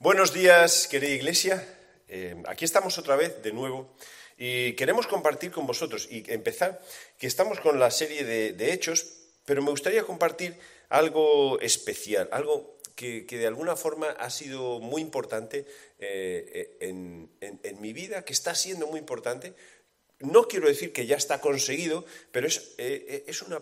Buenos días, querida iglesia. Eh, aquí estamos otra vez de nuevo y queremos compartir con vosotros y empezar que estamos con la serie de, hechos, pero me gustaría compartir algo especial, algo que, de alguna forma ha sido muy importante eh, en, mi vida, que está siendo muy importante. No quiero decir que ya está conseguido, pero es, eh, es una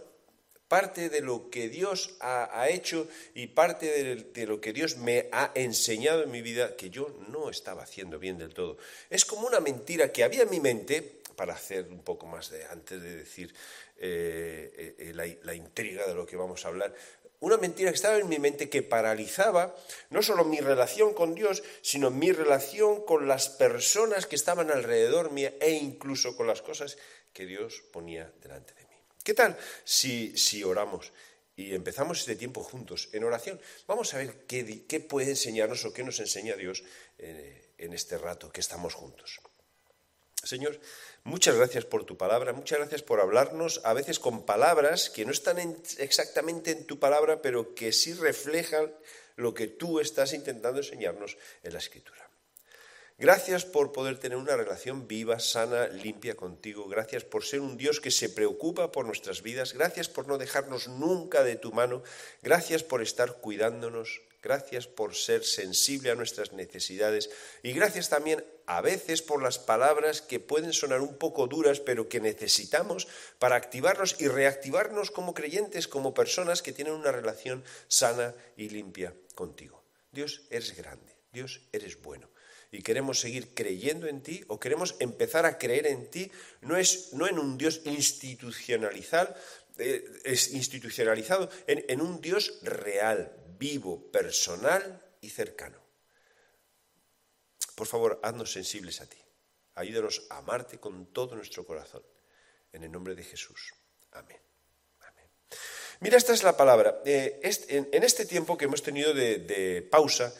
parte de lo que Dios ha, hecho y parte de, lo que Dios me ha enseñado en mi vida que yo no estaba haciendo bien del todo. Es como una mentira que había en mi mente, para hacer un poco más de, antes de decir eh, eh, la, la intriga de lo que vamos a hablar, una mentira que estaba en mi mente que paralizaba no solo mi relación con Dios, sino mi relación con las personas que estaban alrededor mía e incluso con las cosas que Dios ponía delante de mí. ¿Qué tal si, si oramos y empezamos este tiempo juntos en oración? Vamos a ver qué, qué puede enseñarnos o qué nos enseña Dios eh, en este rato que estamos juntos. Señor, muchas gracias por tu palabra, muchas gracias por hablarnos, a veces con palabras que no están exactamente en tu palabra, pero que sí reflejan lo que tú estás intentando enseñarnos en la escritura. Gracias por poder tener una relación viva, sana, limpia contigo. Gracias por ser un Dios que se preocupa por nuestras vidas. Gracias por no dejarnos nunca de tu mano. Gracias por estar cuidándonos. Gracias por ser sensible a nuestras necesidades. Y gracias también a veces por las palabras que pueden sonar un poco duras, pero que necesitamos para activarnos y reactivarnos como creyentes, como personas que tienen una relación sana y limpia contigo. Dios, eres grande. Dios, eres bueno y queremos seguir creyendo en ti o queremos empezar a creer en ti, no, es, no en un Dios institucionalizado, eh, es institucionalizado en, en un Dios real, vivo, personal y cercano. Por favor, haznos sensibles a ti. Ayúdanos a amarte con todo nuestro corazón. En el nombre de Jesús. Amén. Mira, esta es la palabra. Eh, en, este tiempo que hemos tenido de, pausa,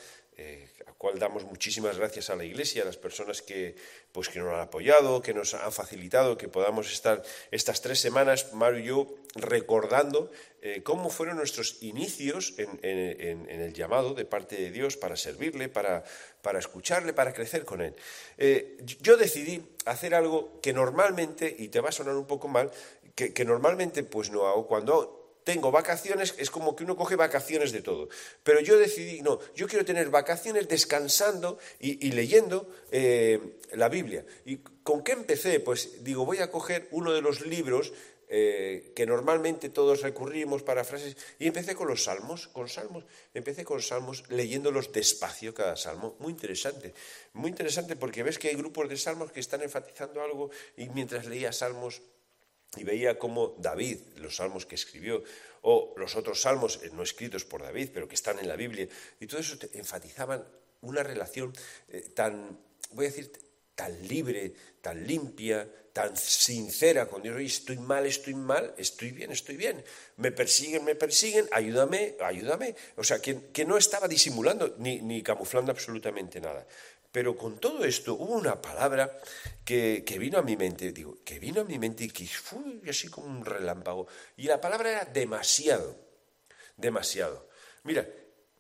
cual damos muchísimas gracias a la Iglesia, a las personas que, pues, que nos han apoyado, que nos han facilitado, que podamos estar estas tres semanas, Mario y yo, recordando eh, cómo fueron nuestros inicios en, el llamado de parte de Dios para servirle, para, para escucharle, para crecer con Él. Eh, yo decidí hacer algo que normalmente, y te va a sonar un poco mal, que, que normalmente pues no hago cuando tengo vacaciones, es como que uno coge vacaciones de todo. Pero yo decidí, no, yo quiero tener vacaciones descansando y, leyendo eh, la Biblia. ¿Y con qué empecé? Pues digo, voy a coger uno de los libros eh, que normalmente todos recurrimos para frases, y empecé con los salmos, con salmos, empecé con salmos leyéndolos despacio cada salmo, muy interesante, muy interesante porque ves que hay grupos de salmos que están enfatizando algo y mientras leía salmos y veía cómo David, los salmos que escribió, o los otros salmos eh, no escritos por David, pero que están en la Biblia, y todo eso enfatizaban una relación eh, tan, voy a decir, tan libre, tan limpia, tan sincera con Dios. Estoy mal, estoy mal, estoy bien, estoy bien. Me persiguen, me persiguen, ayúdame, ayúdame. O sea, que, que no estaba disimulando ni, ni camuflando absolutamente nada. Pero con todo esto hubo una palabra que, vino a mi mente, digo, que vino a mi mente y que fue así como un relámpago. Y la palabra era demasiado, demasiado. Mira,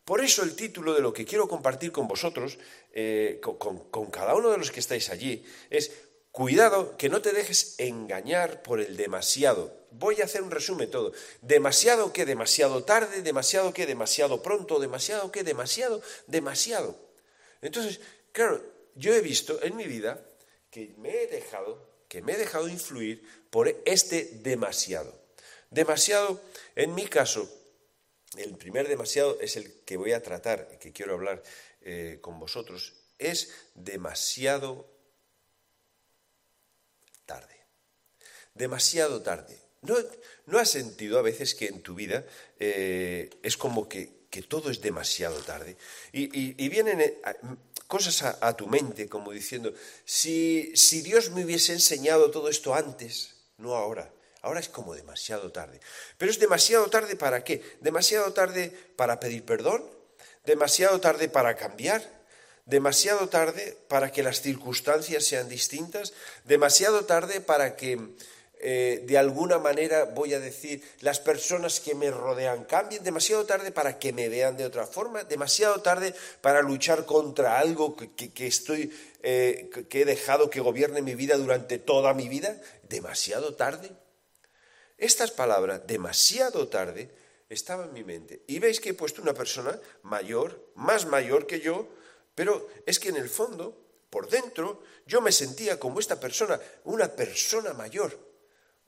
por eso el título de lo que quiero compartir con vosotros, eh, con, cada uno de los que estáis allí, es Cuidado que no te dejes engañar por el demasiado. Voy a hacer un resumen todo. Demasiado que demasiado tarde, demasiado que demasiado pronto, demasiado que demasiado, demasiado. Entonces, Claro, yo he visto en mi vida que me he dejado, que me he dejado influir por este demasiado. Demasiado, en mi caso, el primer demasiado es el que voy a tratar, que quiero hablar eh, con vosotros, es demasiado tarde. Demasiado tarde. ¿No, has sentido a veces que en tu vida eh, es como que, todo es demasiado tarde? Y, y vienen eh, cosas a, tu mente, como diciendo, si, si Dios me hubiese enseñado todo esto antes, no ahora. Ahora es como demasiado tarde. Pero es demasiado tarde para qué? Demasiado tarde para pedir perdón, demasiado tarde para cambiar, demasiado tarde para que las circunstancias sean distintas, demasiado tarde para que eh, de alguna manera voy a decir, las personas que me rodean cambien demasiado tarde para que me vean de otra forma, demasiado tarde para luchar contra algo que, estoy, eh, que he dejado que gobierne mi vida durante toda mi vida, demasiado tarde. Estas palabras, demasiado tarde, estaban en mi mente. Y veis que he puesto una persona mayor, más mayor que yo, pero es que en el fondo, por dentro, yo me sentía como esta persona, una persona mayor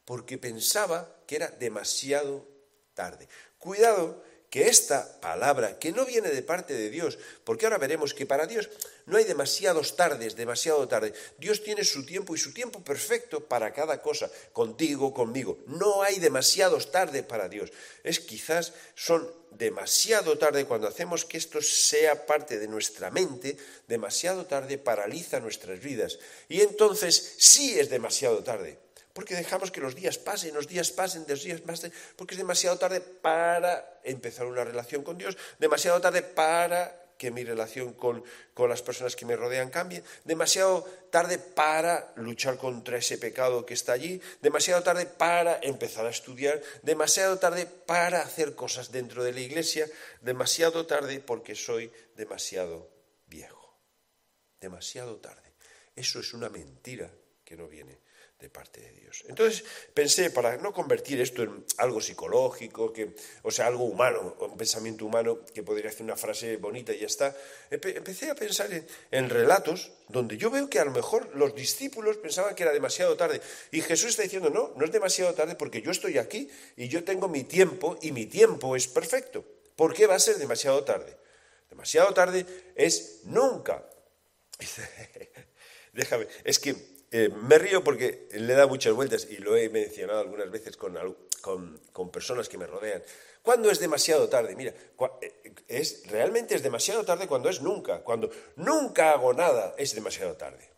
porque pensaba que era demasiado tarde. Cuidado que esta palabra, que no viene de parte de Dios, porque ahora veremos que para Dios no hay demasiados tardes, demasiado tarde. Dios tiene su tiempo y su tiempo perfecto para cada cosa, contigo, conmigo. No hay demasiados tarde para Dios. Es quizás son demasiado tarde cuando hacemos que esto sea parte de nuestra mente, demasiado tarde paraliza nuestras vidas. Y entonces sí es demasiado tarde porque dejamos que los días pasen, los días pasen, los días pasen, porque es demasiado tarde para empezar una relación con Dios, demasiado tarde para que mi relación con, con, las personas que me rodean cambie, demasiado tarde para luchar contra ese pecado que está allí, demasiado tarde para empezar a estudiar, demasiado tarde para hacer cosas dentro de la iglesia, demasiado tarde porque soy demasiado viejo, demasiado tarde. Eso es una mentira que no viene de parte de Dios. Entonces pensé, para no convertir esto en algo psicológico, que, o sea, algo humano, un pensamiento humano, que podría hacer una frase bonita y ya está, empecé a pensar en, relatos donde yo veo que a lo mejor los discípulos pensaban que era demasiado tarde. Y Jesús está diciendo, no, no es demasiado tarde porque yo estoy aquí y yo tengo mi tiempo y mi tiempo es perfecto. ¿Por qué va a ser demasiado tarde? Demasiado tarde es nunca. Déjame, es que eh, me río porque le da muchas vueltas y lo he mencionado algunas veces con, personas que me rodean. ¿Cuándo es demasiado tarde? Mira, eh, es, realmente es demasiado tarde cuando es nunca. Cuando nunca hago nada es demasiado tarde.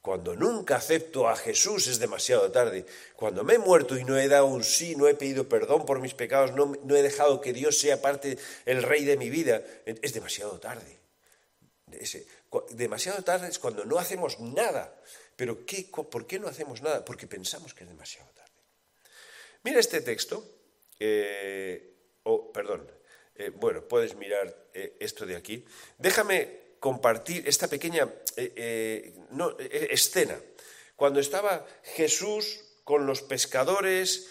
Cuando nunca acepto a Jesús es demasiado tarde. Cuando me he muerto y no he dado un sí, no he pedido perdón por mis pecados, no, he dejado que Dios sea parte, el rey de mi vida, es demasiado tarde. Demasiado tarde es cuando no hacemos nada. Pero ¿qué, ¿por qué no hacemos nada? Porque pensamos que es demasiado tarde. Mira este texto, eh, oh, perdón, eh, bueno, puedes mirar eh, esto de aquí. Déjame compartir esta pequeña escena. Cuando estaba Jesús con los pescadores,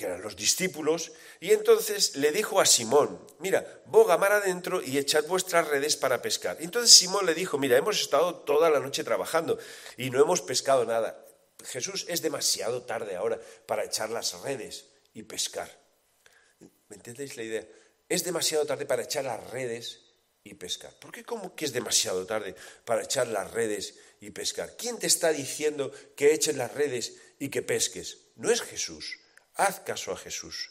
que eran los discípulos, y entonces le dijo a Simón, mira, boga mar adentro y echad vuestras redes para pescar. Entonces Simón le dijo, mira, hemos estado toda la noche trabajando y no hemos pescado nada. Jesús, es demasiado tarde ahora para echar las redes y pescar. ¿Me entendéis la idea? Es demasiado tarde para echar las redes y pescar. ¿Por qué como que es demasiado tarde para echar las redes y pescar? ¿Quién te está diciendo que eches las redes y que pesques? No es Jesús haz caso a Jesús.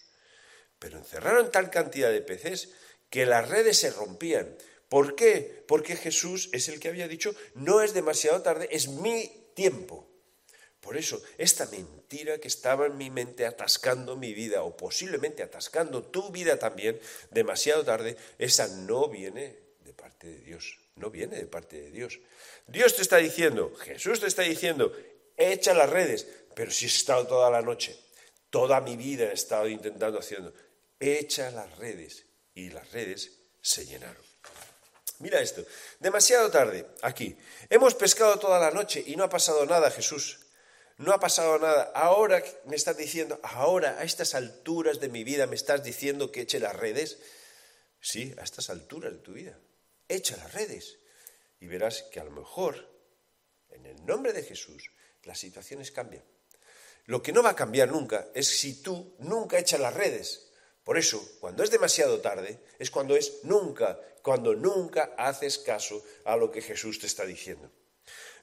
Pero encerraron tal cantidad de peces que las redes se rompían. ¿Por qué? Porque Jesús es el que había dicho, no es demasiado tarde, es mi tiempo. Por eso, esta mentira que estaba en mi mente atascando mi vida, o posiblemente atascando tu vida también, demasiado tarde, esa no viene de parte de Dios, no viene de parte de Dios. Dios te está diciendo, Jesús te está diciendo, echa las redes, pero si he estado toda la noche, Toda mi vida he estado intentando haciendo. Echa las redes y las redes se llenaron. Mira esto, demasiado tarde, aquí. Hemos pescado toda la noche y no ha pasado nada, Jesús. No ha pasado nada. Ahora me estás diciendo, ahora a estas alturas de mi vida me estás diciendo que eche las redes. Sí, a estas alturas de tu vida. Echa las redes. Y verás que a lo mejor, en el nombre de Jesús, las situaciones cambian. Lo que no va a cambiar nunca es si tú nunca echas las redes. Por eso, cuando es demasiado tarde, es cuando es nunca, cuando nunca haces caso a lo que Jesús te está diciendo.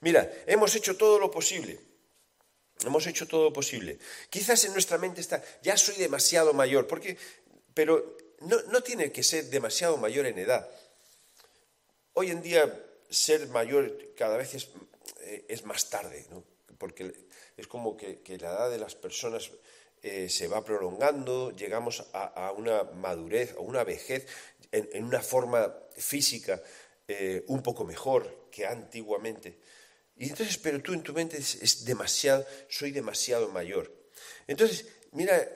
Mira, hemos hecho todo lo posible. Hemos hecho todo lo posible. Quizás en nuestra mente está, ya soy demasiado mayor, porque, pero no, tiene que ser demasiado mayor en edad. Hoy en día ser mayor cada vez es, eh, es más tarde, ¿no? Porque es como que, la edad de las personas eh, se va prolongando, llegamos a, una madurez o una vejez en, una forma física eh, un poco mejor que antiguamente. Y entonces, pero tú en tu mente es, demasiado, soy demasiado mayor. Entonces, mira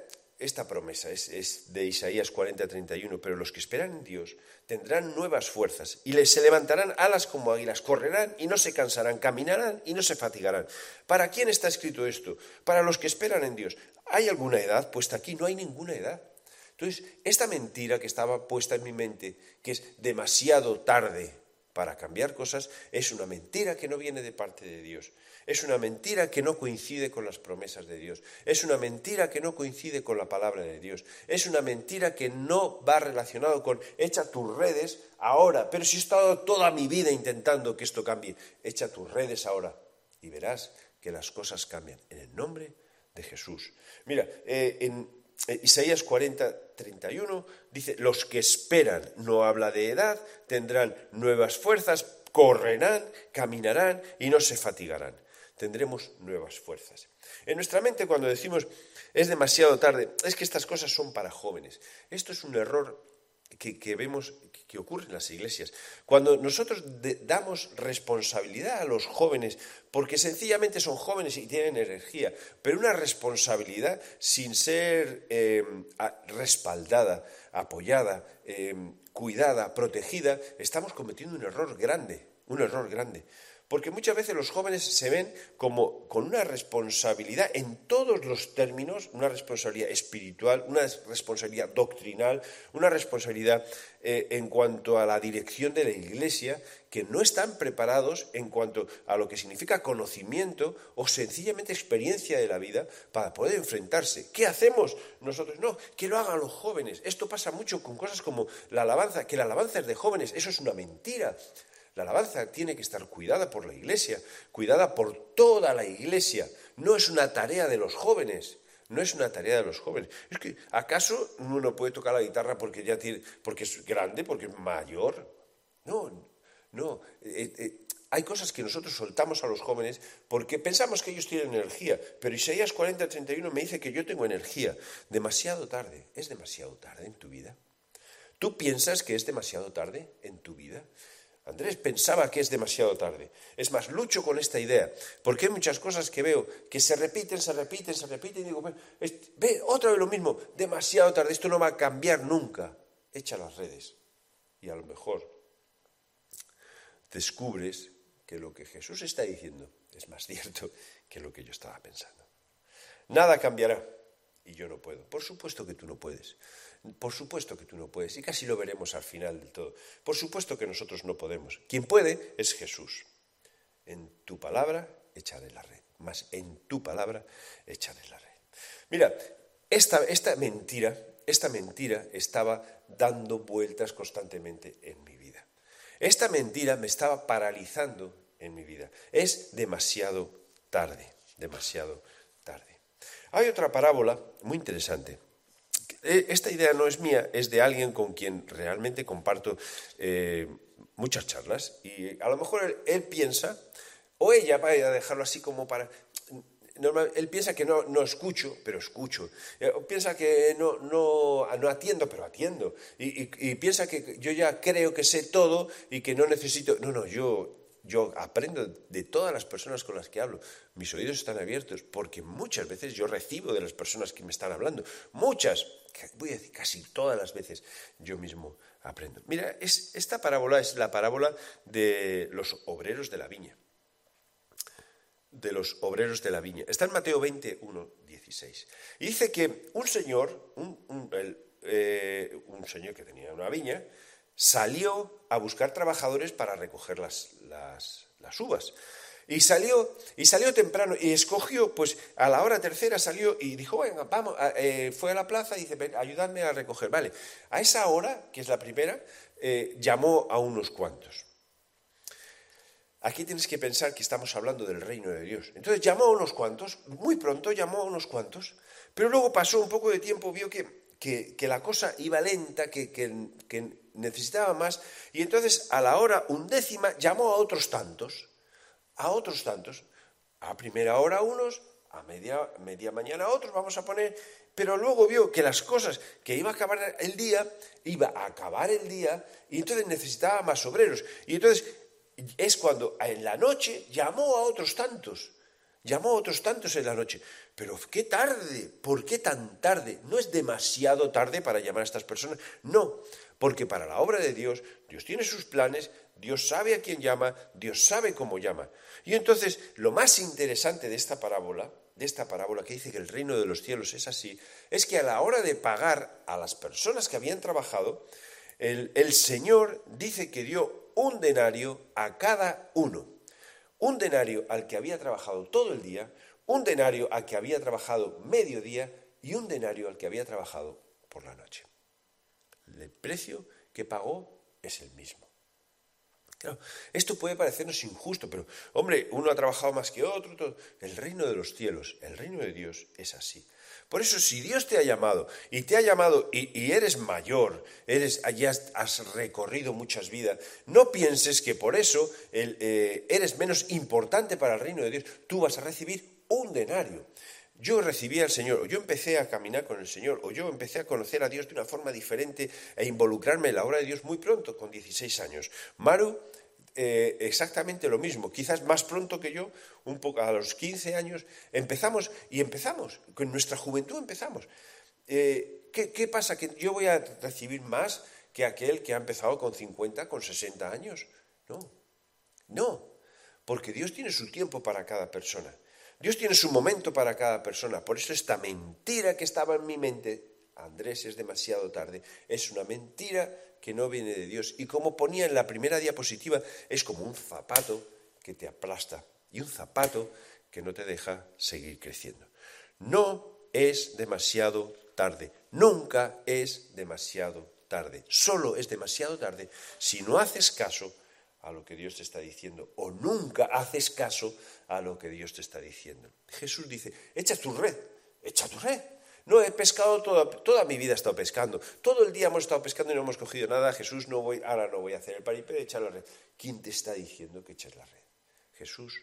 esta promesa, es, de Isaías 40, 31, pero los que esperan en Dios tendrán nuevas fuerzas y les se levantarán alas como águilas, correrán y no se cansarán, caminarán y no se fatigarán. ¿Para quién está escrito esto? Para los que esperan en Dios. ¿Hay alguna edad? Pues aquí no hay ninguna edad. Entonces, esta mentira que estaba puesta en mi mente, que es demasiado tarde para cambiar cosas, es una mentira que no viene de parte de Dios. Es una mentira que no coincide con las promesas de Dios. Es una mentira que no coincide con la palabra de Dios. Es una mentira que no va relacionado con echa tus redes ahora. Pero si he estado toda mi vida intentando que esto cambie, echa tus redes ahora y verás que las cosas cambian en el nombre de Jesús. Mira, eh, en Isaías 40, 31 dice, los que esperan, no habla de edad, tendrán nuevas fuerzas, correrán, caminarán y no se fatigarán. Tendremos nuevas fuerzas. En nuestra mente cuando decimos es demasiado tarde, es que estas cosas son para jóvenes. Esto es un error que, vemos que ocurre en las iglesias. Cuando nosotros damos responsabilidad a los jóvenes, porque sencillamente son jóvenes y tienen energía, pero una responsabilidad sin ser eh, respaldada, apoyada, eh, cuidada, protegida, estamos cometiendo un error grande, un error grande. Porque muchas veces los jóvenes se ven como con una responsabilidad en todos los términos, una responsabilidad espiritual, una responsabilidad doctrinal, una responsabilidad eh, en cuanto a la dirección de la iglesia, que no están preparados en cuanto a lo que significa conocimiento o sencillamente experiencia de la vida para poder enfrentarse. ¿Qué hacemos nosotros? No, que lo hagan los jóvenes. Esto pasa mucho con cosas como la alabanza, que la alabanza es de jóvenes, eso es una mentira. La alabanza tiene que estar cuidada por la iglesia, cuidada por toda la iglesia. No es una tarea de los jóvenes. No es una tarea de los jóvenes. Es que, ¿acaso uno no puede tocar la guitarra porque ya tiene, porque es grande, porque es mayor? No, no. Eh, eh, hay cosas que nosotros soltamos a los jóvenes porque pensamos que ellos tienen energía. Pero Isaías 40, 31 me dice que yo tengo energía. Demasiado tarde. ¿Es demasiado tarde en tu vida? ¿Tú piensas que es demasiado tarde en tu vida? Andrés pensaba que es demasiado tarde. Es más, lucho con esta idea, porque hay muchas cosas que veo que se repiten, se repiten, se repiten, y digo, ve, otra vez lo mismo, demasiado tarde, esto no va a cambiar nunca. Echa las redes y a lo mejor descubres que lo que Jesús está diciendo es más cierto que lo que yo estaba pensando. Nada cambiará y yo no puedo. Por supuesto que tú no puedes. Por supuesto que tú no puedes, y casi lo veremos al final del todo. Por supuesto que nosotros no podemos. Quien puede es Jesús. En tu palabra, echaré la red. Más en tu palabra, echaré la red. Mira, esta, esta mentira, esta mentira estaba dando vueltas constantemente en mi vida. Esta mentira me estaba paralizando en mi vida. Es demasiado tarde, demasiado tarde. Hay otra parábola muy interesante esta idea no es mía, es de alguien con quien realmente comparto eh, muchas charlas y a lo mejor él, piensa, o ella, a dejarlo así como para... Normal, él piensa que no, no escucho, pero escucho. Eh, piensa que no, no, no, atiendo, pero atiendo. Y, y piensa que yo ya creo que sé todo y que no necesito... No, no, yo, yo aprendo de todas las personas con las que hablo. Mis oídos están abiertos porque muchas veces yo recibo de las personas que me están hablando. Muchas, voy a decir casi todas las veces, yo mismo aprendo. Mira, esta parábola es la parábola de los obreros de la viña. De los obreros de la viña. Está en Mateo 21, 16. Y dice que un señor, un, eh, un señor que tenía una viña, salió a buscar trabajadores para recoger las, las, uvas. Y salió, y salió temprano y escogió, pues a la hora tercera salió y dijo, venga, vamos, eh, fue a la plaza y dice, ayúdame a recoger. Vale, a esa hora, que es la primera, eh, llamó a unos cuantos. Aquí tienes que pensar que estamos hablando del reino de Dios. Entonces llamó a unos cuantos, muy pronto llamó a unos cuantos, pero luego pasó un poco de tiempo, vio que, que, la cosa iba lenta, que, que necesitaba más, y entonces a la hora undécima llamó a otros tantos, a otros tantos, a primera hora unos, a media, media mañana otros, vamos a poner, pero luego vio que las cosas, que iba a acabar el día, iba a acabar el día, y entonces necesitaba más obreros. Y entonces es cuando en la noche llamó a otros tantos. Llamó a otros tantos en la noche. Pero qué tarde, ¿por qué tan tarde? No es demasiado tarde para llamar a estas personas. No, porque para la obra de Dios, Dios tiene sus planes, Dios sabe a quién llama, Dios sabe cómo llama. Y entonces, lo más interesante de esta parábola, de esta parábola que dice que el reino de los cielos es así, es que a la hora de pagar a las personas que habían trabajado, el, el Señor dice que dio un denario a cada uno un denario al que había trabajado todo el día, un denario al que había trabajado medio día y un denario al que había trabajado por la noche. El precio que pagó es el mismo. Claro, esto puede parecernos injusto, pero hombre, uno ha trabajado más que otro. El reino de los cielos, el reino de Dios es así. Por eso, si Dios te ha llamado y te ha llamado y, eres mayor, eres, has recorrido muchas vidas, no pienses que por eso eh, eres menos importante para el reino de Dios. Tú vas a recibir un denario. Yo recibí al Señor, o yo empecé a caminar con el Señor, o yo empecé a conocer a Dios de una forma diferente e involucrarme en la obra de Dios muy pronto, con 16 años. Maru eh, exactamente lo mismo, quizás más pronto que yo, un poco a los 15 años, empezamos y empezamos, con nuestra juventud empezamos. Eh, ¿qué, ¿Qué pasa? ¿Que yo voy a recibir más que aquel que ha empezado con 50, con 60 años? No, no, porque Dios tiene su tiempo para cada persona. Dios tiene su momento para cada persona. Por eso esta mentira que estaba en mi mente, Andrés, es demasiado tarde, es una mentira que no viene de Dios. Y como ponía en la primera diapositiva, es como un zapato que te aplasta y un zapato que no te deja seguir creciendo. No es demasiado tarde, nunca es demasiado tarde, solo es demasiado tarde si no haces caso a lo que Dios te está diciendo o nunca haces caso a lo que Dios te está diciendo. Jesús dice, echa tu red, echa tu red. No he pescado toda, toda mi vida he estado pescando. Todo el día hemos estado pescando y no hemos cogido nada. Jesús, no voy, ahora no voy a hacer el paripé de echar la red. ¿Quién te está diciendo que eches la red? Jesús.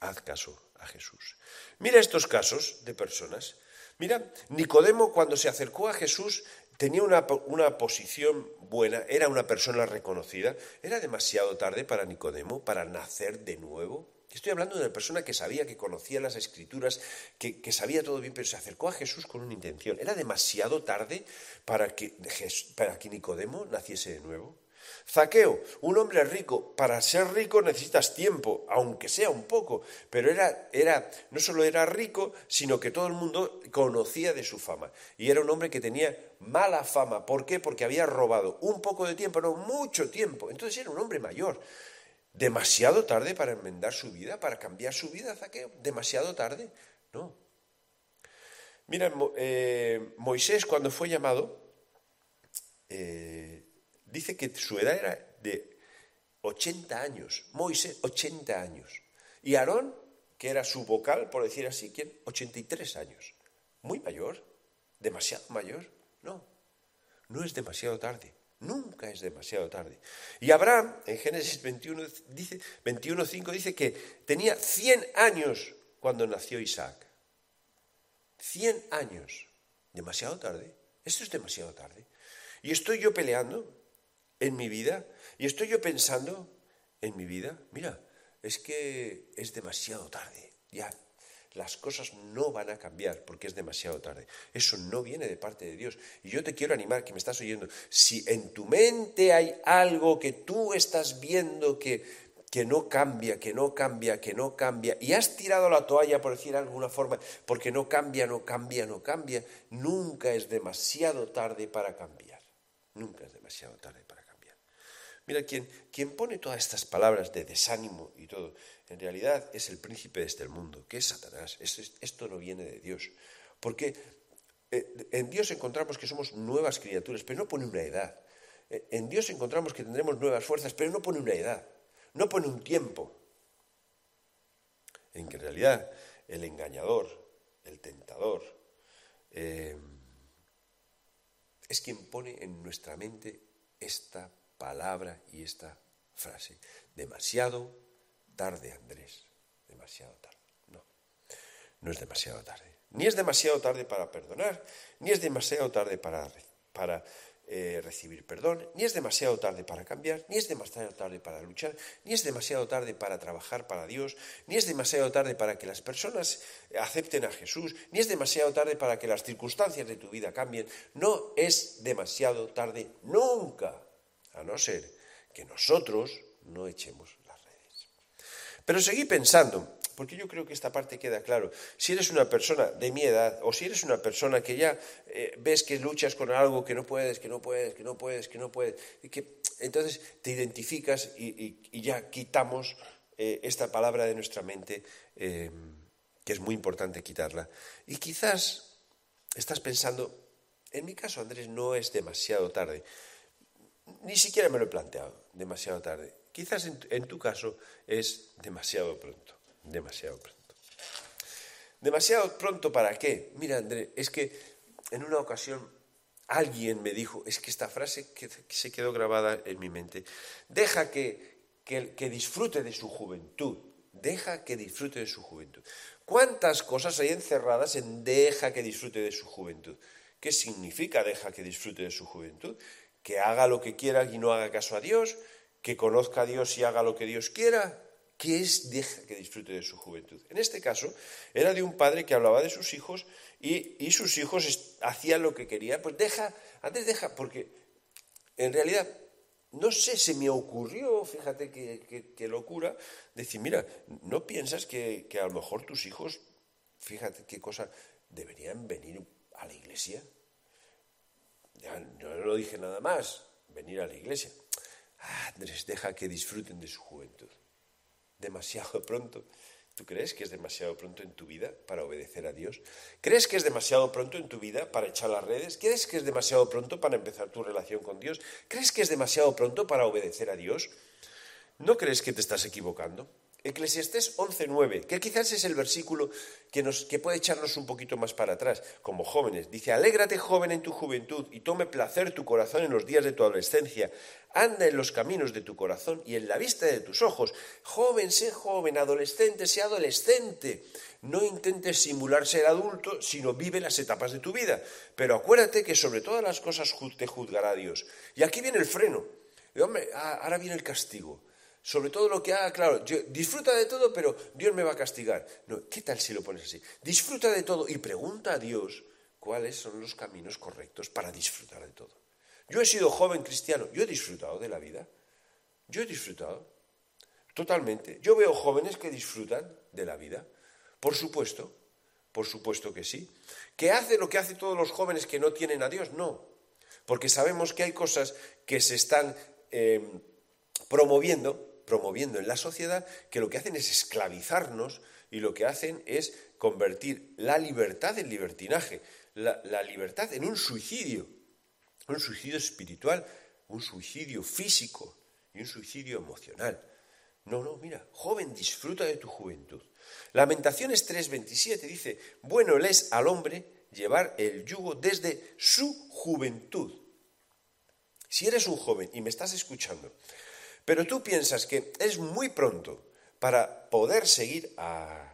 Haz caso a Jesús. Mira estos casos de personas. Mira, Nicodemo cuando se acercó a Jesús tenía una, una, posición buena, era una persona reconocida. Era demasiado tarde para Nicodemo para nacer de nuevo. Estoy hablando de una persona que sabía, que conocía las escrituras, que, sabía todo bien, pero se acercó a Jesús con una intención. ¿Era demasiado tarde para que, para que Nicodemo naciese de nuevo? Zaqueo, un hombre rico, para ser rico necesitas tiempo, aunque sea un poco, pero era, era, no solo era rico, sino que todo el mundo conocía de su fama. Y era un hombre que tenía mala fama. ¿Por qué? Porque había robado un poco de tiempo, no mucho tiempo. Entonces era un hombre mayor. ¿Demasiado tarde para enmendar su vida, para cambiar su vida, Zaqueo? ¿Demasiado tarde? No. Mira, eh, Moisés cuando fue llamado, eh, dice que su edad era de 80 años. Moisés, 80 años. Y Aarón, que era su vocal, por decir así, ¿quién? 83 años. Muy mayor. ¿Demasiado mayor? No. No es demasiado tarde. Nunca es demasiado tarde. Y Abraham, en Génesis 21, dice, 21.5, dice que tenía 100 años cuando nació Isaac. 100 años. ¿Demasiado tarde? Esto es demasiado tarde. Y estoy yo peleando en mi vida, y estoy yo pensando en mi vida, mira, es que es demasiado tarde. Ya, las cosas no van a cambiar porque es demasiado tarde. Eso no viene de parte de Dios. Y yo te quiero animar, que me estás oyendo, si en tu mente hay algo que tú estás viendo que, que no cambia, que no cambia, que no cambia, y has tirado la toalla, por decir de alguna forma, porque no cambia, no cambia, no cambia, nunca es demasiado tarde para cambiar. Nunca es demasiado tarde para cambiar. Mira, quien, pone todas estas palabras de desánimo y todo, en realidad es el príncipe de este mundo, que es Satanás. Esto, no viene de Dios. Porque eh, en Dios encontramos que somos nuevas criaturas, pero no pone una edad. Eh, en Dios encontramos que tendremos nuevas fuerzas, pero no pone una edad. No pone un tiempo. En que en realidad el engañador, el tentador, eh, es quien pone en nuestra mente esta palabra y esta frase. Demasiado tarde, Andrés, demasiado tarde. No, no es demasiado tarde. Ni es demasiado tarde para perdonar, ni es demasiado tarde para, para eh, recibir perdón, ni es demasiado tarde para cambiar, ni es demasiado tarde para luchar, ni es demasiado tarde para trabajar para Dios, ni es demasiado tarde para que las personas acepten a Jesús, ni es demasiado tarde para que las circunstancias de tu vida cambien. No es demasiado tarde nunca, a no ser que nosotros no echemos las redes. Pero seguí pensando, porque yo creo que esta parte queda claro. Si eres una persona de mi edad o si eres una persona que ya eh, ves que luchas con algo que no puedes, que no puedes, que no puedes, que no puedes, entonces te identificas y, ya quitamos eh, esta palabra de nuestra mente, eh, que es muy importante quitarla. Y quizás estás pensando, en mi caso, Andrés, no es demasiado tarde. Ni siquiera me lo he planteado, demasiado tarde. Quizás en tu caso es demasiado pronto demasiado pronto. ¿Demasiado pronto para qué? Mira, André, es que en una ocasión alguien me dijo, es que esta frase que se quedó grabada en mi mente, deja que, que, disfrute de su juventud, deja que disfrute de su juventud. ¿Cuántas cosas hay encerradas en deja que disfrute de su juventud? ¿Qué significa deja que disfrute de su juventud? Que haga lo que quiera y no haga caso a Dios, que conozca a Dios y haga lo que Dios quiera, que es deja que disfrute de su juventud. En este caso, era de un padre que hablaba de sus hijos y, sus hijos hacían lo que querían. Pues deja, antes deja, porque en realidad, no sé, se me ocurrió, fíjate qué locura, decir, mira, ¿no piensas que, a lo mejor tus hijos, fíjate qué cosa, deberían venir a la iglesia? Ya, no lo dije nada más, venir a la iglesia. Ah, Andrés, deja que disfruten de su juventud demasiado pronto. ¿Tú crees que es demasiado pronto en tu vida para obedecer a Dios? ¿Crees que es demasiado pronto en tu vida para echar las redes? ¿Crees que es demasiado pronto para empezar tu relación con Dios? ¿Crees que es demasiado pronto para obedecer a Dios? ¿No crees que te estás equivocando? Eclesiastés 11.9, que quizás es el versículo que, nos, que puede echarnos un poquito más para atrás, como jóvenes. Dice, alégrate joven en tu juventud y tome placer tu corazón en los días de tu adolescencia. Anda en los caminos de tu corazón y en la vista de tus ojos. Joven, sé joven, adolescente, sé adolescente. No intentes simular ser adulto, sino vive las etapas de tu vida. Pero acuérdate que sobre todas las cosas te juzgará Dios. Y aquí viene el freno. Y, hombre, ah, ahora viene el castigo sobre todo lo que haga, claro, disfruta de todo, pero Dios me va a castigar. No, ¿qué tal si lo pones así? Disfruta de todo y pregunta a Dios cuáles son los caminos correctos para disfrutar de todo. Yo he sido joven cristiano, yo he disfrutado de la vida. Yo he disfrutado totalmente. Yo veo jóvenes que disfrutan de la vida. Por supuesto, por supuesto que sí. ¿Que hace lo que hacen todos los jóvenes que no tienen a Dios? No. Porque sabemos que hay cosas que se están eh, promoviendo promoviendo en la sociedad que lo que hacen es esclavizarnos y lo que hacen es convertir la libertad en libertinaje, la, libertad en un suicidio, un suicidio espiritual, un suicidio físico y un suicidio emocional. No, no, mira, joven, disfruta de tu juventud. Lamentaciones 3:27 dice, bueno le es al hombre llevar el yugo desde su juventud. Si eres un joven y me estás escuchando pero tú piensas que es muy pronto para poder seguir a,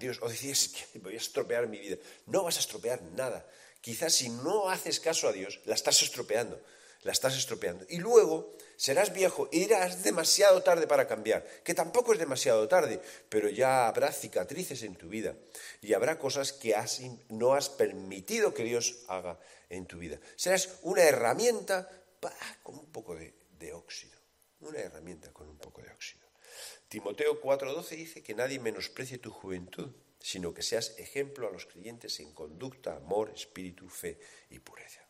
Dios, o decís que voy a estropear mi vida. No vas a estropear nada. Quizás si no haces caso a Dios, la estás estropeando, la estás estropeando. Y luego serás viejo y irás demasiado tarde para cambiar, que tampoco es demasiado tarde, pero ya habrá cicatrices en tu vida y habrá cosas que no has permitido que Dios haga en tu vida. Serás una herramienta con un poco de óxido una herramienta con un poco de óxido. Timoteo 4:12 dice que nadie menosprecie tu juventud, sino que seas ejemplo a los creyentes en conducta, amor, espíritu, fe y pureza.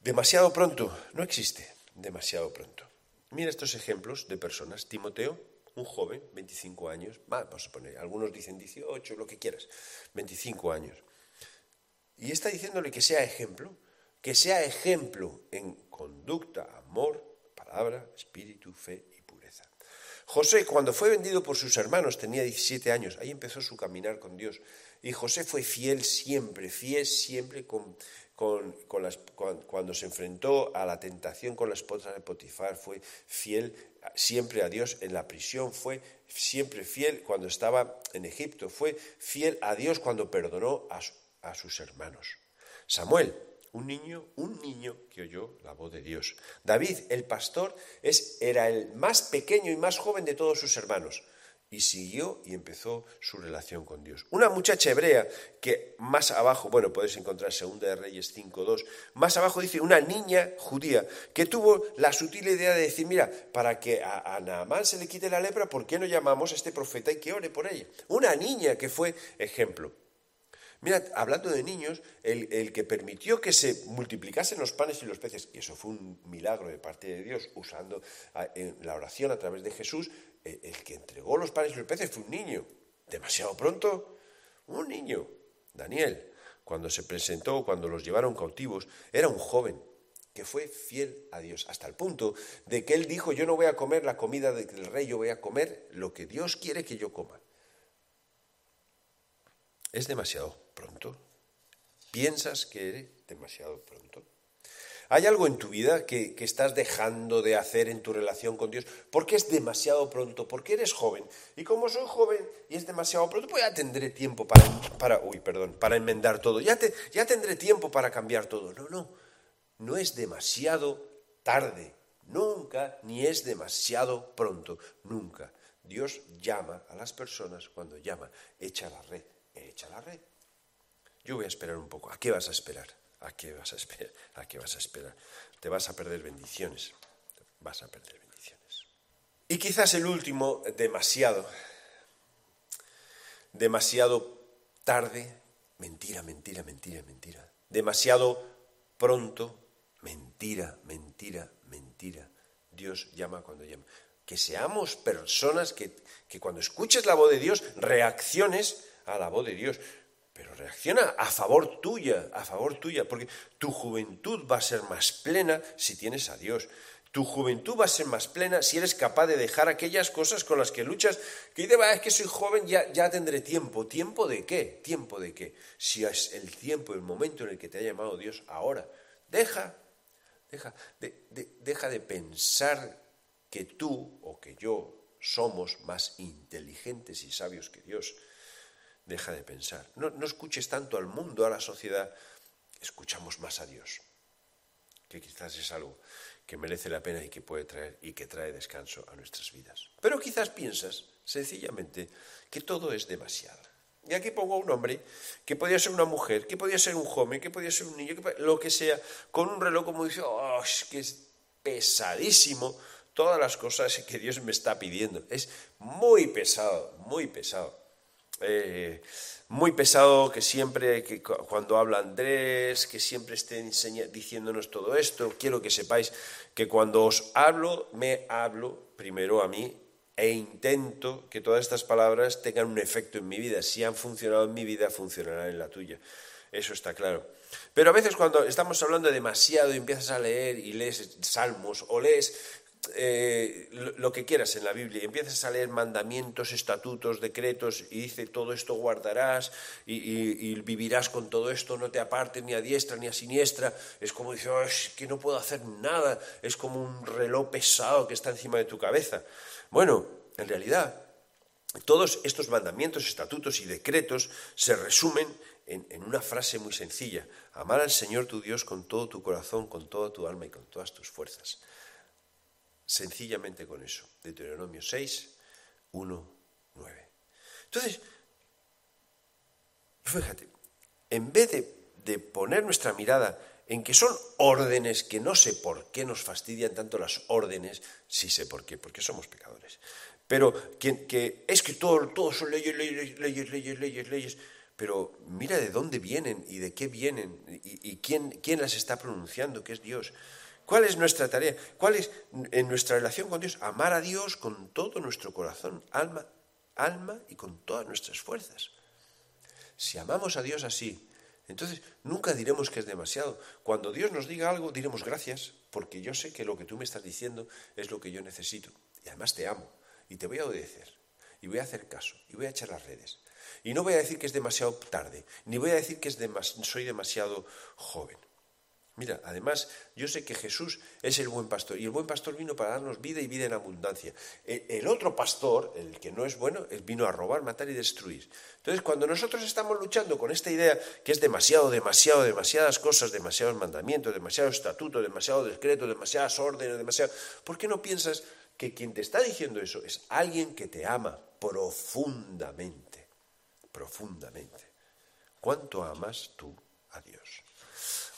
Demasiado pronto, no existe demasiado pronto. Mira estos ejemplos de personas. Timoteo, un joven, 25 años, vamos a poner, algunos dicen 18, lo que quieras, 25 años. Y está diciéndole que sea ejemplo, que sea ejemplo en conducta, amor, palabra, espíritu, fe y pureza. José, cuando fue vendido por sus hermanos, tenía 17 años, ahí empezó su caminar con Dios. Y José fue fiel siempre, fiel siempre con, las, cuando se enfrentó a la tentación con la esposa de Potifar, fue fiel siempre a Dios en la prisión, fue siempre fiel cuando estaba en Egipto, fue fiel a Dios cuando perdonó a, a sus hermanos. Samuel, un niño, un niño que oyó la voz de Dios. David, el pastor, es, era el más pequeño y más joven de todos sus hermanos y siguió y empezó su relación con Dios. Una muchacha hebrea que más abajo, bueno, puedes encontrar Segunda de Reyes 5.2, más abajo dice una niña judía que tuvo la sutil idea de decir, mira, para que a, a Naamán se le quite la lepra, ¿por qué no llamamos a este profeta y que ore por ella? Una niña que fue ejemplo. Mira, hablando de niños, el, que permitió que se multiplicasen los panes y los peces, y eso fue un milagro de parte de Dios, usando la oración a través de Jesús, el, el que entregó los panes y los peces fue un niño. Demasiado pronto, un niño. Daniel, cuando se presentó, cuando los llevaron cautivos, era un joven que fue fiel a Dios, hasta el punto de que él dijo, yo no voy a comer la comida del rey, yo voy a comer lo que Dios quiere que yo coma. Es demasiado pronto. ¿Piensas que es demasiado pronto? ¿Hay algo en tu vida que, estás dejando de hacer en tu relación con Dios? Porque es demasiado pronto, porque eres joven. Y como soy joven y es demasiado pronto, pues ya tendré tiempo para, para uy, perdón, para enmendar todo. Ya, te, ya tendré tiempo para cambiar todo. No, no, no es demasiado tarde. Nunca, ni es demasiado pronto. Nunca. Dios llama a las personas cuando llama. Echa la red echa la red. Yo voy a esperar un poco. ¿A qué vas a esperar? ¿A qué vas a esperar? ¿A qué vas a esperar? Te vas a perder bendiciones. Vas a perder bendiciones. Y quizás el último, demasiado. Demasiado tarde. Mentira, mentira, mentira, mentira. Demasiado pronto. Mentira, mentira, mentira. Dios llama cuando llama. Que seamos personas que, que cuando escuches la voz de Dios reacciones a la voz de Dios, pero reacciona a favor tuya, a favor tuya, porque tu juventud va a ser más plena si tienes a Dios. Tu juventud va a ser más plena si eres capaz de dejar aquellas cosas con las que luchas, que dices, es que soy joven, ya, ya tendré tiempo. ¿Tiempo de qué? ¿Tiempo de qué? Si es el tiempo, el momento en el que te ha llamado Dios ahora, deja, deja, deja de pensar que tú o que yo somos más inteligentes y sabios que Dios deja de pensar. No, escuches tanto al mundo, a la sociedad, escuchamos más a Dios, que quizás es algo que merece la pena y que puede traer y que trae descanso a nuestras vidas. Pero quizás piensas, sencillamente, que todo es demasiado. Y aquí pongo un hombre que podía ser una mujer, que podía ser un joven, que podía ser un niño, lo que sea, con un reloj como dice, oh, que es pesadísimo todas las cosas que Dios me está pidiendo. Es muy pesado, muy pesado. Eh, muy pesado que siempre, que cuando habla Andrés, que siempre esté diciéndonos todo esto. Quiero que sepáis que cuando os hablo, me hablo primero a mí e intento que todas estas palabras tengan un efecto en mi vida. Si han funcionado en mi vida, funcionarán en la tuya. Eso está claro. Pero a veces cuando estamos hablando demasiado y empiezas a leer y lees salmos o lees eh, lo que quieras en la Biblia y empiezas a leer mandamientos, estatutos, decretos y dice todo esto guardarás y, vivirás con todo esto, no te apartes ni a diestra ni a siniestra, es como dice, que no puedo hacer nada, es como un reloj pesado que está encima de tu cabeza. Bueno, en realidad, todos estos mandamientos, estatutos y decretos se resumen en, en una frase muy sencilla, amar al Señor tu Dios con todo tu corazón, con toda tu alma y con todas tus fuerzas. Sencillamente con eso. Deuteronomio 6, 1, 9. Entonces, fíjate, en vez de, poner nuestra mirada en que son órdenes que no sé por qué nos fastidian tanto las órdenes, sí sé por qué, porque somos pecadores. Pero que, es que todo, son leyes, leyes, leyes, leyes, leyes, leyes. Pero mira de dónde vienen y de qué vienen y, y quién, quién las está pronunciando, que es Dios. ¿Cuál es nuestra tarea? ¿Cuál es en nuestra relación con Dios? Amar a Dios con todo nuestro corazón, alma, alma y con todas nuestras fuerzas. Si amamos a Dios así, entonces nunca diremos que es demasiado. Cuando Dios nos diga algo, diremos gracias, porque yo sé que lo que tú me estás diciendo es lo que yo necesito. Y además te amo y te voy a obedecer y voy a hacer caso y voy a echar las redes. Y no voy a decir que es demasiado tarde, ni voy a decir que es soy demasiado joven. Mira, además, yo sé que Jesús es el buen pastor y el buen pastor vino para darnos vida y vida en abundancia. El, otro pastor, el que no es bueno, vino a robar, matar y destruir. Entonces, cuando nosotros estamos luchando con esta idea que es demasiado, demasiado, demasiadas cosas, demasiados mandamientos, demasiados estatutos, demasiado decretos, demasiadas órdenes, demasiado... ¿Por qué no piensas que quien te está diciendo eso es alguien que te ama profundamente? Profundamente. ¿Cuánto amas tú a Dios?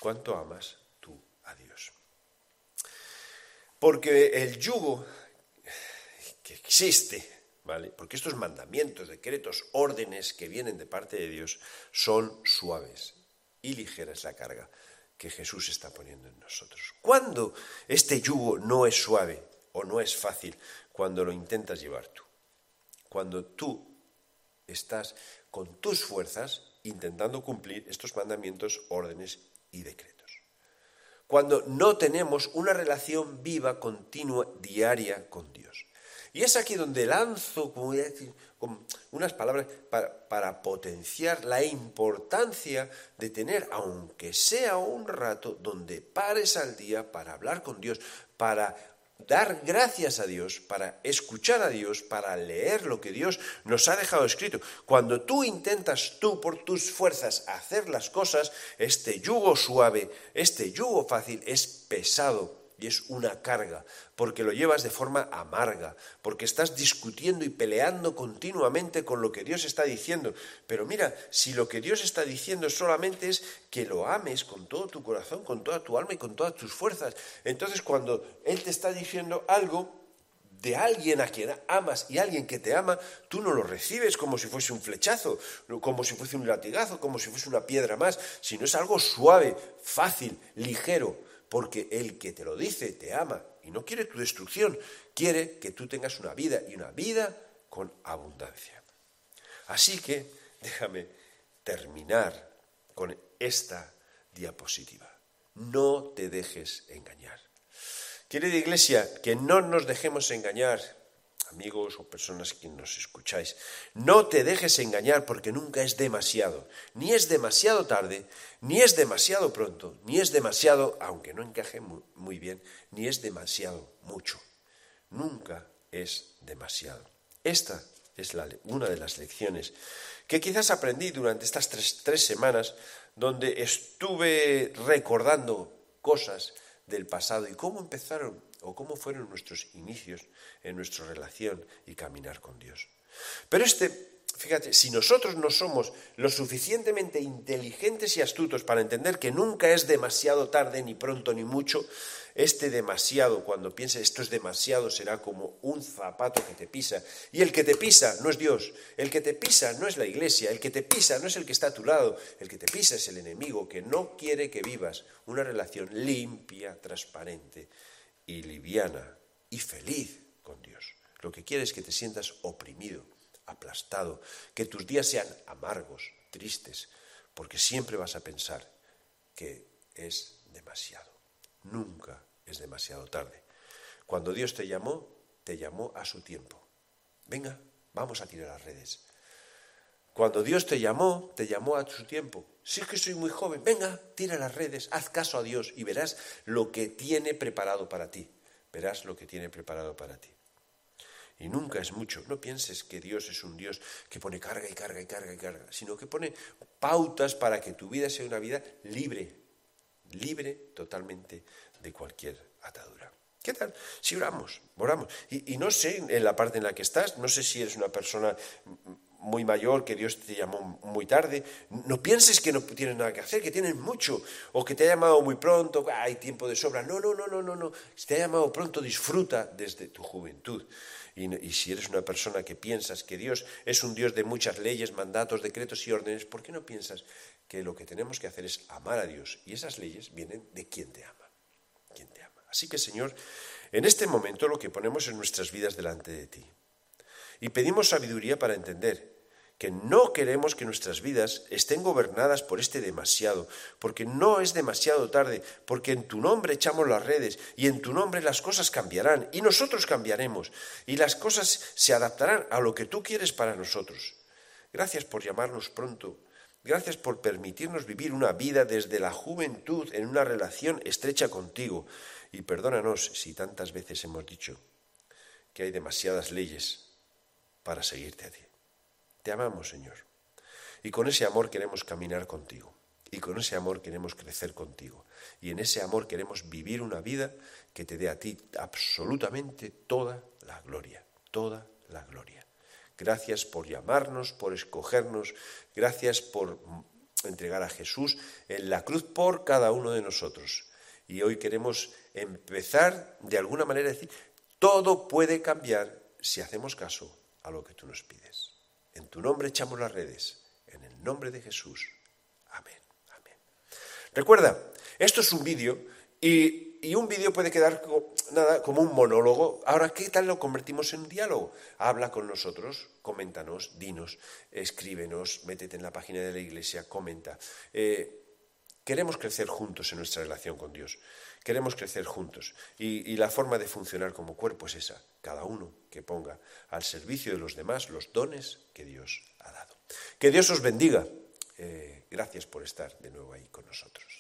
Cuánto amas tú a Dios. Porque el yugo que existe, ¿vale? Porque estos mandamientos, decretos, órdenes que vienen de parte de Dios son suaves y ligera es la carga que Jesús está poniendo en nosotros. ¿Cuándo este yugo no es suave o no es fácil? Cuando lo intentas llevar tú. Cuando tú estás con tus fuerzas intentando cumplir estos mandamientos, órdenes y decretos. Cuando no tenemos una relación viva, continua, diaria con Dios. Y es aquí donde lanzo unas palabras para, potenciar la importancia de tener, aunque sea un rato, donde pares al día para hablar con Dios, para dar gracias a Dios, para escuchar a Dios, para leer lo que Dios nos ha dejado escrito. Cuando tú intentas tú por tus fuerzas hacer las cosas, este yugo suave, este yugo fácil es pesado y es una carga, porque lo llevas de forma amarga, porque estás discutiendo y peleando continuamente con lo que Dios está diciendo. Pero mira, si lo que Dios está diciendo solamente es que lo ames con todo tu corazón, con toda tu alma y con todas tus fuerzas, entonces cuando Él te está diciendo algo, de alguien a quien amas y alguien que te ama, tú no lo recibes como si fuese un flechazo, como si fuese un latigazo, como si fuese una piedra más, sino es algo suave, fácil, ligero, porque el que te lo dice te ama y no quiere tu destrucción, quiere que tú tengas una vida y una vida con abundancia. Así que déjame terminar con esta diapositiva. No te dejes engañar. Querida iglesia, que no nos dejemos engañar amigos o personas que nos escucháis, no te dejes engañar porque nunca es demasiado, ni es demasiado tarde, ni es demasiado pronto, ni es demasiado, aunque no encaje muy bien, ni es demasiado mucho. Nunca es demasiado. Esta es una de las lecciones que quizás aprendí durante estas tres, tres semanas donde estuve recordando cosas del pasado y cómo empezaron o cómo fueron nuestros inicios en nuestra relación y caminar con Dios. Pero este, fíjate, si nosotros no somos lo suficientemente inteligentes y astutos para entender que nunca es demasiado tarde, ni pronto, ni mucho, este demasiado, cuando pienses esto es demasiado, será como un zapato que te pisa. Y el que te pisa no es Dios, el que te pisa no es la iglesia, el que te pisa no es el que está a tu lado, el que te pisa es el enemigo que no quiere que vivas una relación limpia, transparente y liviana y feliz con Dios. Lo que quiere es que te sientas oprimido, aplastado, que tus días sean amargos, tristes, porque siempre vas a pensar que es demasiado. Nunca es demasiado tarde. Cuando Dios te llamó, te llamó a su tiempo. Venga, vamos a tirar las redes. Cuando Dios te llamó, te llamó a su tiempo. Si es que soy muy joven, venga, tira las redes, haz caso a Dios y verás lo que tiene preparado para ti. Verás lo que tiene preparado para ti. Y nunca es mucho. No pienses que Dios es un Dios que pone carga y carga y carga y carga, sino que pone pautas para que tu vida sea una vida libre, libre totalmente de cualquier atadura. ¿Qué tal? Si oramos, oramos. Y, y, no sé en la parte en la que estás, no sé si eres una persona muy mayor, que Dios te llamó muy tarde, no pienses que no tienes nada que hacer, que tienes mucho, o que te ha llamado muy pronto, hay tiempo de sobra. No, no, no, no, no, no. Si te ha llamado pronto, disfruta desde tu juventud. Y, y, si eres una persona que piensas que Dios es un Dios de muchas leyes, mandatos, decretos y órdenes, ¿por qué no piensas que lo que tenemos que hacer es amar a Dios? Y esas leyes vienen de quien te ama. Quien te ama. Así que, Señor, en este momento lo que ponemos en nuestras vidas delante de ti. Y pedimos sabiduría para entender que no queremos que nuestras vidas estén gobernadas por este demasiado, porque no es demasiado tarde, porque en tu nombre echamos las redes y en tu nombre las cosas cambiarán y nosotros cambiaremos y las cosas se adaptarán a lo que tú quieres para nosotros. Gracias por llamarnos pronto Gracias por permitirnos vivir una vida desde la juventud en una relación estrecha contigo. Y perdónanos si tantas veces hemos dicho que hay demasiadas leyes para seguirte a ti. Te amamos, Señor. Y con ese amor queremos caminar contigo. Y con ese amor queremos crecer contigo. Y en ese amor queremos vivir una vida que te dé a ti absolutamente toda la gloria. Toda la gloria. Gracias por llamarnos, por escogernos. Gracias por entregar a Jesús en la cruz por cada uno de nosotros. Y hoy queremos empezar de alguna manera a decir, todo puede cambiar si hacemos caso a lo que tú nos pides. En tu nombre echamos las redes. En el nombre de Jesús. Amén. Amén. Recuerda, esto es un vídeo y y un vídeo puede quedar nada, como un monólogo. Ahora, ¿qué tal lo convertimos en un diálogo? Habla con nosotros, coméntanos, dinos, escríbenos, métete en la página de la iglesia, comenta. Eh, queremos crecer juntos en nuestra relación con Dios. Queremos crecer juntos. Y, la forma de funcionar como cuerpo es esa. Cada uno que ponga al servicio de los demás los dones que Dios ha dado. Que Dios os bendiga. Eh, gracias por estar de nuevo ahí con nosotros.